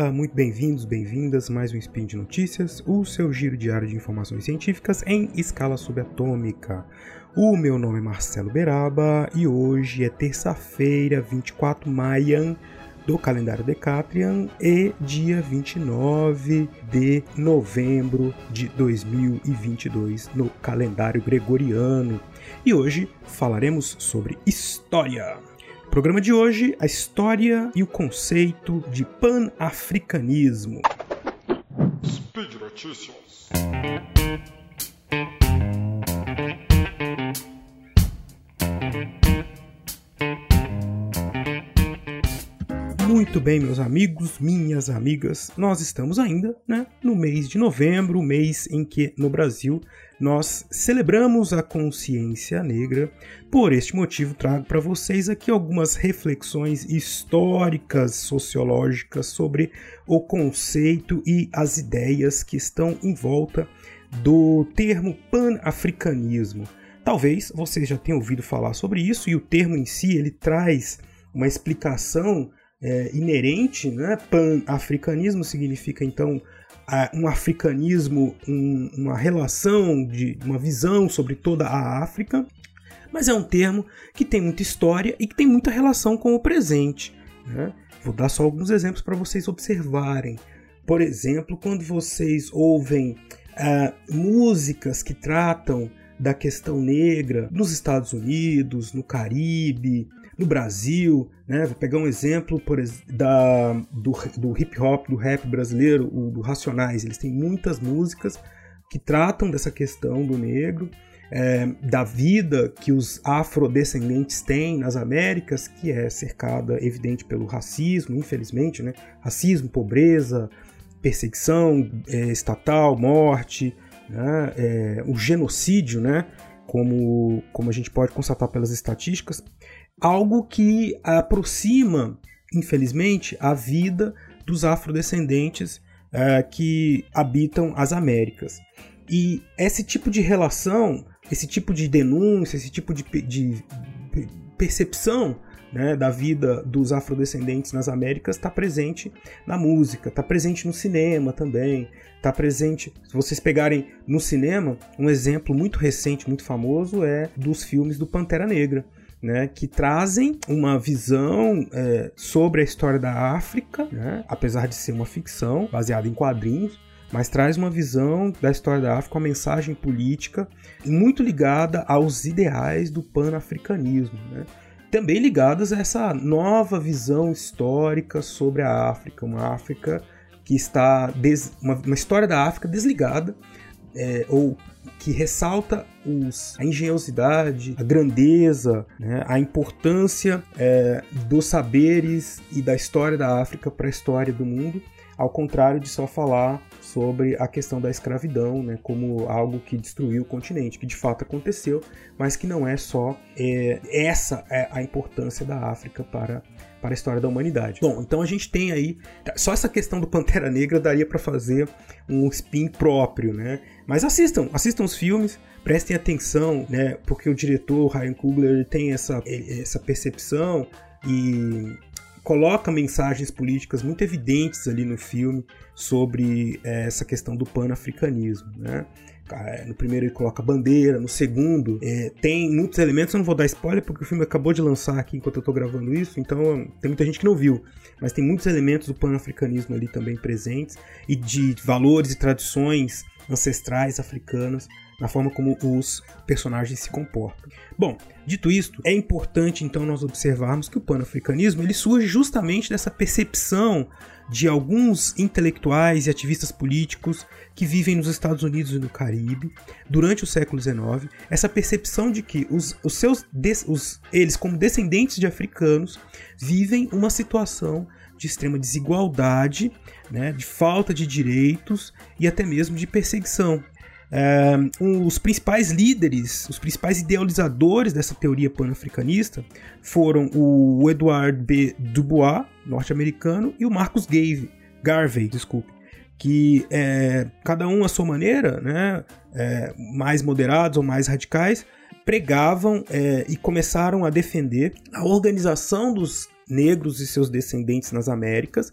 dia, muito bem-vindos, bem-vindas mais um Spin de Notícias, o seu giro diário de informações científicas em escala subatômica. O meu nome é Marcelo Beraba e hoje é terça-feira, 24 de maio do calendário Decatrian e dia 29 de novembro de 2022 no calendário gregoriano. E hoje falaremos sobre história. Programa de hoje, a história e o conceito de pan-africanismo. Speed Notícias. Muito bem, meus amigos, minhas amigas, nós estamos ainda né, no mês de novembro, mês em que no Brasil nós celebramos a consciência negra. Por este motivo, trago para vocês aqui algumas reflexões históricas, sociológicas sobre o conceito e as ideias que estão em volta do termo pan-africanismo. Talvez vocês já tenham ouvido falar sobre isso e o termo em si ele traz uma explicação é, inerente, né? Pan-africanismo significa então um africanismo, um, uma relação de uma visão sobre toda a África, mas é um termo que tem muita história e que tem muita relação com o presente. Né? Vou dar só alguns exemplos para vocês observarem. Por exemplo, quando vocês ouvem uh, músicas que tratam da questão negra nos Estados Unidos, no Caribe, no Brasil, né? Vou pegar um exemplo por, da, do, do hip hop, do rap brasileiro, o do Racionais. Eles têm muitas músicas que tratam dessa questão do negro, é, da vida que os afrodescendentes têm nas Américas, que é cercada, evidente, pelo racismo, infelizmente, né? Racismo, pobreza, perseguição é, estatal, morte, né? É, o genocídio, né? Como, como a gente pode constatar pelas estatísticas, algo que aproxima, infelizmente, a vida dos afrodescendentes é, que habitam as Américas. E esse tipo de relação, esse tipo de denúncia, esse tipo de, de percepção né, da vida dos afrodescendentes nas Américas está presente na música, está presente no cinema também, está presente. Se vocês pegarem no cinema, um exemplo muito recente, muito famoso é dos filmes do Pantera Negra né, que trazem uma visão é, sobre a história da África, né, apesar de ser uma ficção baseada em quadrinhos, mas traz uma visão da história da África, uma mensagem política muito ligada aos ideais do pan-africanismo. Né? Também ligadas a essa nova visão histórica sobre a África, uma África que está des... uma, história da África desligada é, ou que ressalta os, a engenhosidade, a grandeza, né, a importância é, dos saberes e da história da África para a história do mundo, ao contrário de só falar sobre a questão da escravidão, né, como algo que destruiu o continente, que de fato aconteceu, mas que não é só é, essa é a importância da África para para a história da humanidade. Bom, então a gente tem aí só essa questão do Pantera Negra daria para fazer um spin próprio, né? Mas assistam, assistam os filmes, prestem atenção, né? Porque o diretor Ryan Coogler tem essa essa percepção e coloca mensagens políticas muito evidentes ali no filme sobre é, essa questão do pan-africanismo, né? É, no primeiro ele coloca bandeira, no segundo é, tem muitos elementos, eu não vou dar spoiler porque o filme acabou de lançar aqui enquanto eu tô gravando isso, então tem muita gente que não viu, mas tem muitos elementos do pan-africanismo ali também presentes e de valores e tradições ancestrais africanas na forma como os personagens se comportam. Bom, dito isto, é importante então nós observarmos que o pan-africanismo ele surge justamente dessa percepção de alguns intelectuais e ativistas políticos que vivem nos Estados Unidos e no Caribe durante o século XIX, essa percepção de que os, os seus os, eles como descendentes de africanos vivem uma situação de extrema desigualdade, né, de falta de direitos e até mesmo de perseguição. É, os principais líderes, os principais idealizadores dessa teoria pan-africanista foram o Edward B. Dubois, norte-americano, e o Marcus Garvey, Garvey desculpe, que é, cada um à sua maneira, né, é, mais moderados ou mais radicais, pregavam é, e começaram a defender a organização dos negros e seus descendentes nas Américas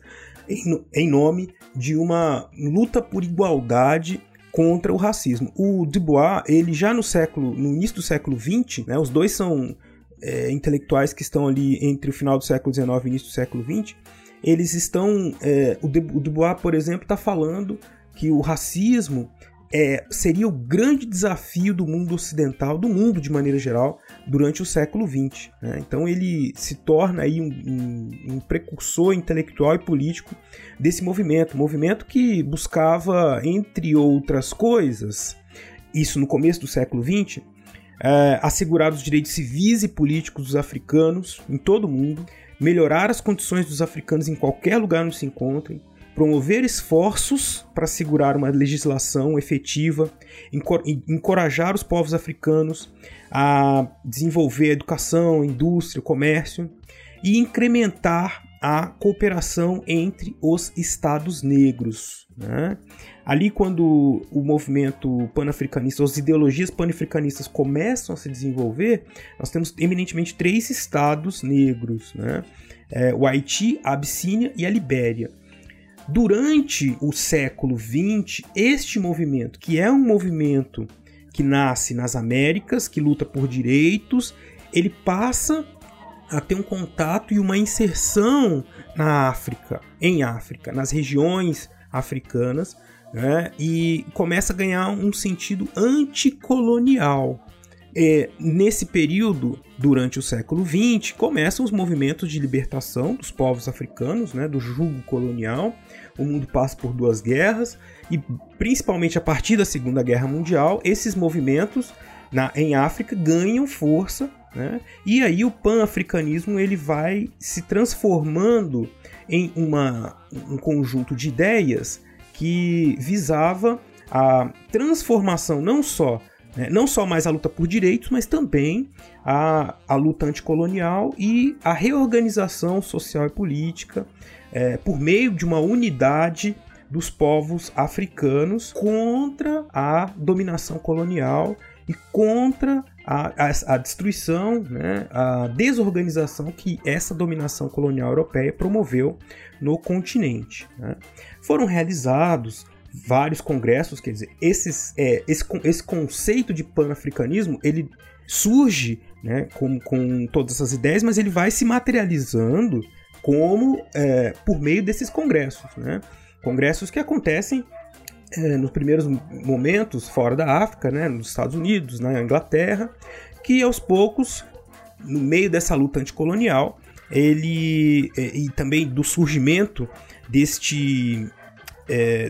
em, em nome de uma luta por igualdade contra o racismo. O Dubois, ele já no século, no início do século XX, né, os dois são é, intelectuais que estão ali entre o final do século XIX e início do século XX, eles estão, é, o, Dubois, por exemplo, está falando que o racismo é, seria o grande desafio do mundo ocidental, do mundo de maneira geral, durante o século XX. Né? Então ele se torna aí um, um, um, precursor intelectual e político desse movimento, movimento que buscava, entre outras coisas, isso no começo do século XX, é, assegurar os direitos civis e políticos dos africanos em todo o mundo, melhorar as condições dos africanos em qualquer lugar onde se encontrem, promover esforços para assegurar uma legislação efetiva, encorajar os povos africanos a desenvolver educação, indústria, comércio e incrementar a cooperação entre os estados negros. Né? Ali, quando o movimento panafricanista, as ideologias panafricanistas começam a se desenvolver, nós temos eminentemente três estados negros: né? é, o Haiti, a Abissínia e a Libéria. Durante o século XX, este movimento, que é um movimento que nasce nas Américas, que luta por direitos, ele passa a ter um contato e uma inserção na África, em África, nas regiões africanas, né, e começa a ganhar um sentido anticolonial. É, nesse período, durante o século XX, começam os movimentos de libertação dos povos africanos, né, do jugo colonial. O mundo passa por duas guerras e, principalmente a partir da Segunda Guerra Mundial, esses movimentos na, em África ganham força, né? E aí o pan-africanismo ele vai se transformando em uma, um conjunto de ideias que visava a transformação não só né? Não só mais a luta por direitos, mas também a, a luta anticolonial e a reorganização social e política é, por meio de uma unidade dos povos africanos contra a dominação colonial e contra a, a, a, destruição, né, a desorganização que essa dominação colonial europeia promoveu no continente. Né. Foram realizados vários congressos, quer dizer, esses, é, esse, esse conceito de panafricanismo, ele surge né, com, com todas essas ideias, mas ele vai se materializando como é, por meio desses congressos, né? Congressos que acontecem é, nos primeiros momentos fora da África, né, nos Estados Unidos, na Inglaterra, que aos poucos, no meio dessa luta anticolonial, ele é, e também do surgimento deste é,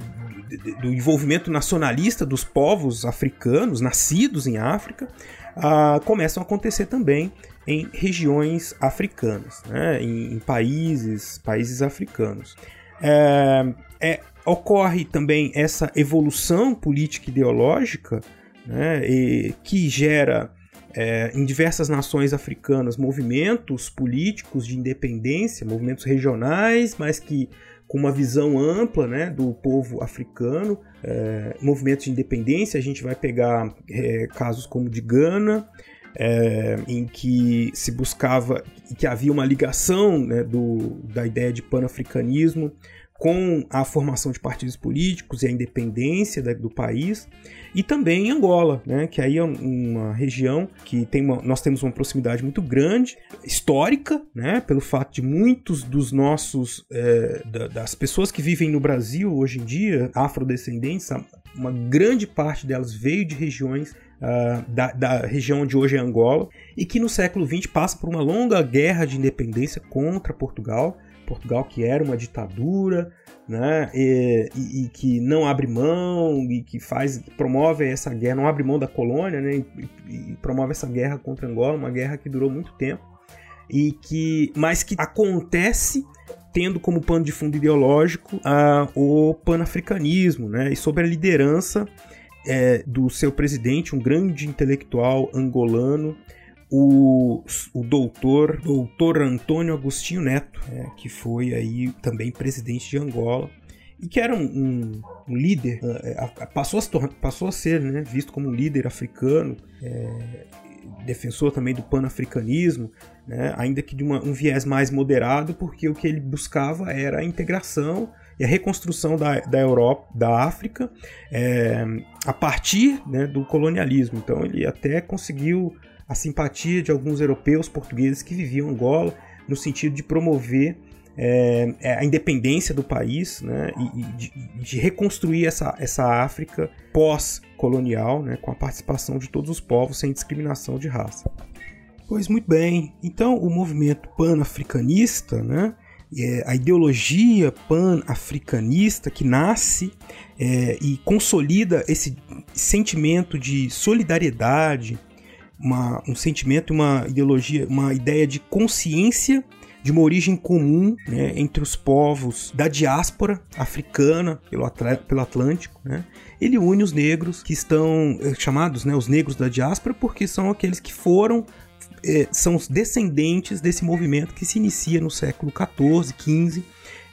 do envolvimento nacionalista dos povos africanos, nascidos em África, ah, começam a acontecer também em regiões africanas, né, em, em, países, países africanos. É, é, ocorre também essa evolução política ideológica né, e, que gera é, em diversas nações africanas movimentos políticos de independência, movimentos regionais, mas que com uma visão ampla né, do povo africano, é, movimentos de independência. A gente vai pegar é, casos como de Gana, é, em que se buscava, que havia uma ligação né, do, da ideia de panafricanismo com a formação de partidos políticos e a independência da, do país, e também em Angola, né, que aí é uma região que tem uma, nós temos uma proximidade muito grande, histórica, né, pelo fato de muitos dos nossos, é, da, das pessoas que vivem no Brasil hoje em dia, afrodescendentes, uma grande parte delas veio de regiões Uh, da, da, região onde hoje é Angola, e que no século XX passa por uma longa guerra de independência contra Portugal, Portugal que era uma ditadura, né, e, e, e, que não abre mão e que faz promove essa guerra, não abre mão da colônia, né, e, e, promove essa guerra contra Angola, uma guerra que durou muito tempo e que, mas que acontece tendo como pano de fundo ideológico uh, o panafricanismo, né, e sob a liderança é, do seu presidente, um grande intelectual angolano o, o doutor, doutor Antônio Agostinho Neto, é, que foi aí também presidente de Angola e que era um, um, um líder, é, passou, a, passou a ser né, visto como um líder africano, é, defensor também do panafricanismo, né, ainda que de uma, um viés mais moderado, porque o que ele buscava era a integração e a reconstrução da, da Europa, da África, é, a partir né, do colonialismo. Então ele até conseguiu a simpatia de alguns europeus portugueses que viviam Angola, no sentido de promover é, a independência do país né, e, e de, de, reconstruir essa, essa África pós-colonial, né, com a participação de todos os povos sem discriminação de raça. Pois muito bem, então o movimento pan-africanista, né, é, a ideologia pan-africanista que nasce é, e consolida esse sentimento de solidariedade, uma, um sentimento, uma ideologia, uma ideia de consciência de uma origem comum né, entre os povos da diáspora africana pelo, pelo Atlântico. Né? Ele une os negros que estão é, chamados né, os negros da diáspora porque são aqueles que foram é, são os descendentes desse movimento que se inicia no século XIV, XV,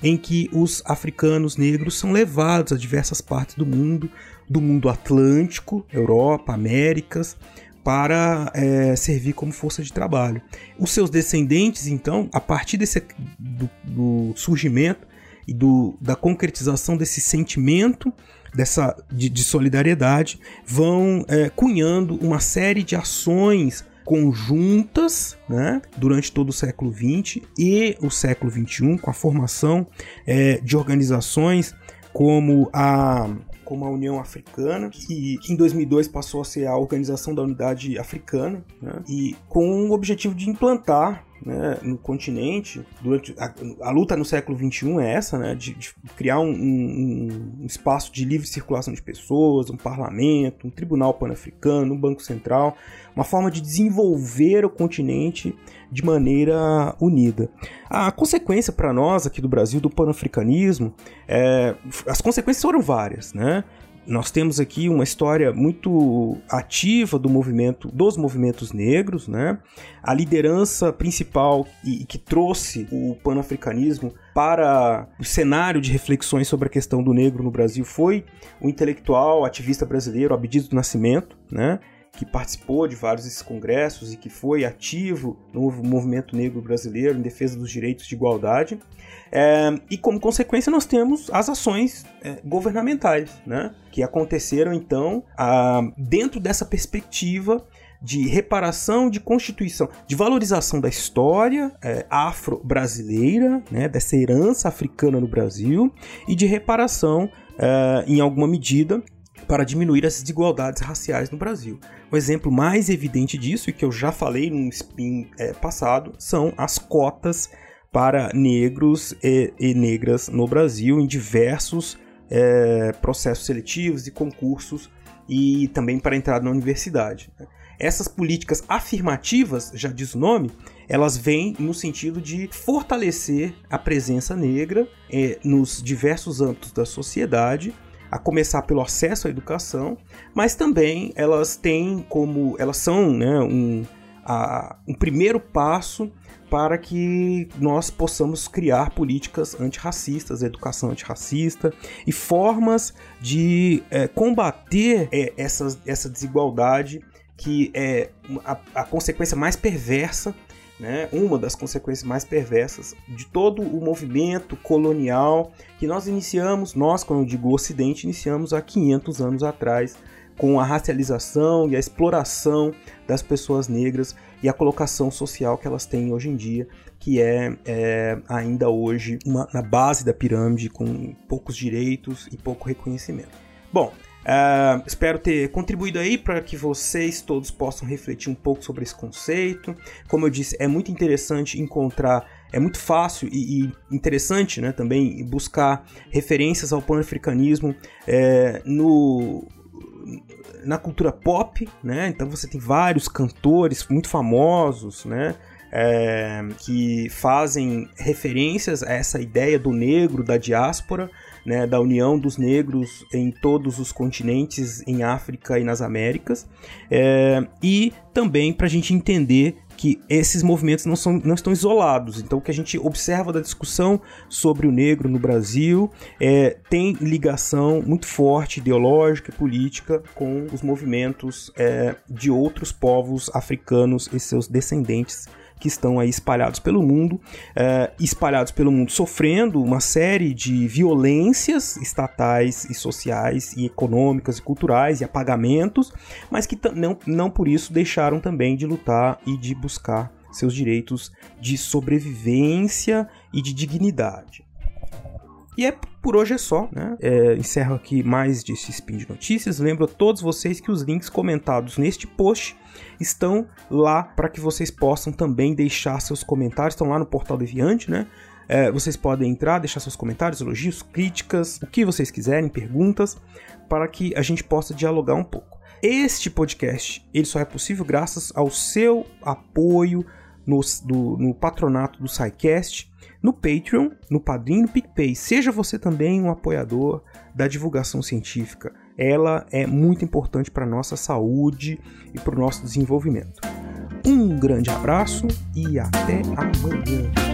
em que os africanos negros são levados a diversas partes do mundo, do mundo atlântico, Europa, Américas, para é, servir como força de trabalho. Os seus descendentes, então, a partir desse, do, do surgimento e do, da concretização desse sentimento dessa, de, de solidariedade, vão é, cunhando uma série de ações conjuntas né, durante todo o século XX e o século XXI, com a formação é, de organizações como a como a União Africana, que em 2002 passou a ser a Organização da Unidade Africana, né, e com o objetivo de implantar né, no continente, durante a, a, luta no século XXI é essa, né, de, de criar um, um, um, espaço de livre circulação de pessoas, um parlamento, um tribunal pan-africano, um banco central, uma forma de desenvolver o continente de maneira unida. A consequência para nós aqui do Brasil do pan-africanismo, é, as consequências foram várias, né? Nós temos aqui uma história muito ativa do movimento, dos movimentos negros, né? A liderança principal e, que trouxe o panafricanismo para o cenário de reflexões sobre a questão do negro no Brasil foi o intelectual ativista brasileiro Abdias do Nascimento, né? Que participou de vários desses congressos e que foi ativo no movimento negro brasileiro em defesa dos direitos de igualdade. É, e como consequência nós temos as ações é, governamentais, né, que aconteceram então a, dentro dessa perspectiva de reparação, de constituição, de valorização da história é, afro-brasileira, né, dessa herança africana no Brasil, e de reparação, é, em alguma medida, para diminuir as desigualdades raciais no Brasil. O exemplo mais evidente disso, e que eu já falei num spin é, passado, são as cotas para negros e, e negras no Brasil em diversos é, processos seletivos e concursos e também para entrada na universidade. Essas políticas afirmativas, já diz o nome, elas vêm no sentido de fortalecer a presença negra eh, nos diversos âmbitos da sociedade a começar pelo acesso à educação, mas também elas têm como elas são né, um, a, um primeiro passo para que nós possamos criar políticas antirracistas, educação antirracista e formas de é, combater é, essa, essa desigualdade que é a, a consequência mais perversa né, uma das consequências mais perversas de todo o movimento colonial que nós iniciamos, nós, quando eu digo Ocidente, iniciamos há 500 anos atrás, com a racialização e a exploração das pessoas negras e a colocação social que elas têm hoje em dia, que é, é ainda hoje uma, na base da pirâmide, com poucos direitos e pouco reconhecimento. Bom, Uh, espero ter contribuído aí para que vocês todos possam refletir um pouco sobre esse conceito. Como eu disse, é muito interessante encontrar, é muito fácil e, e interessante né, também buscar referências ao pan-africanismo é, no, na cultura pop, né? Então você tem vários cantores muito famosos, né? É, que fazem referências a essa ideia do negro, da diáspora, né, da união dos negros em todos os continentes, em África e nas Américas, é, e também para a gente entender que esses movimentos não, são, não estão isolados. Então, o que a gente observa da discussão sobre o negro no Brasil é, tem ligação muito forte, ideológica e política, com os movimentos é, de outros povos africanos e seus descendentes que estão aí espalhados pelo mundo, é, espalhados pelo mundo, sofrendo uma série de violências estatais e sociais e econômicas e culturais e apagamentos, mas que não, não por isso deixaram também de lutar e de buscar seus direitos de sobrevivência e de dignidade. E é por hoje é só, né? É, encerro aqui mais desse Spin de Notícias. Lembro a todos vocês que os links comentados neste post estão lá para que vocês possam também deixar seus comentários. Estão lá no portal Deviante, né? É, vocês podem entrar, deixar seus comentários, elogios, críticas, o que vocês quiserem, perguntas, para que a gente possa dialogar um pouco. Este podcast ele só é possível graças ao seu apoio no, do, no patronato do SciCast no Patreon, no Padrim, no PicPay. Seja você também um apoiador da divulgação científica. Ela é muito importante para a nossa saúde e para o nosso desenvolvimento. Um grande abraço e até amanhã.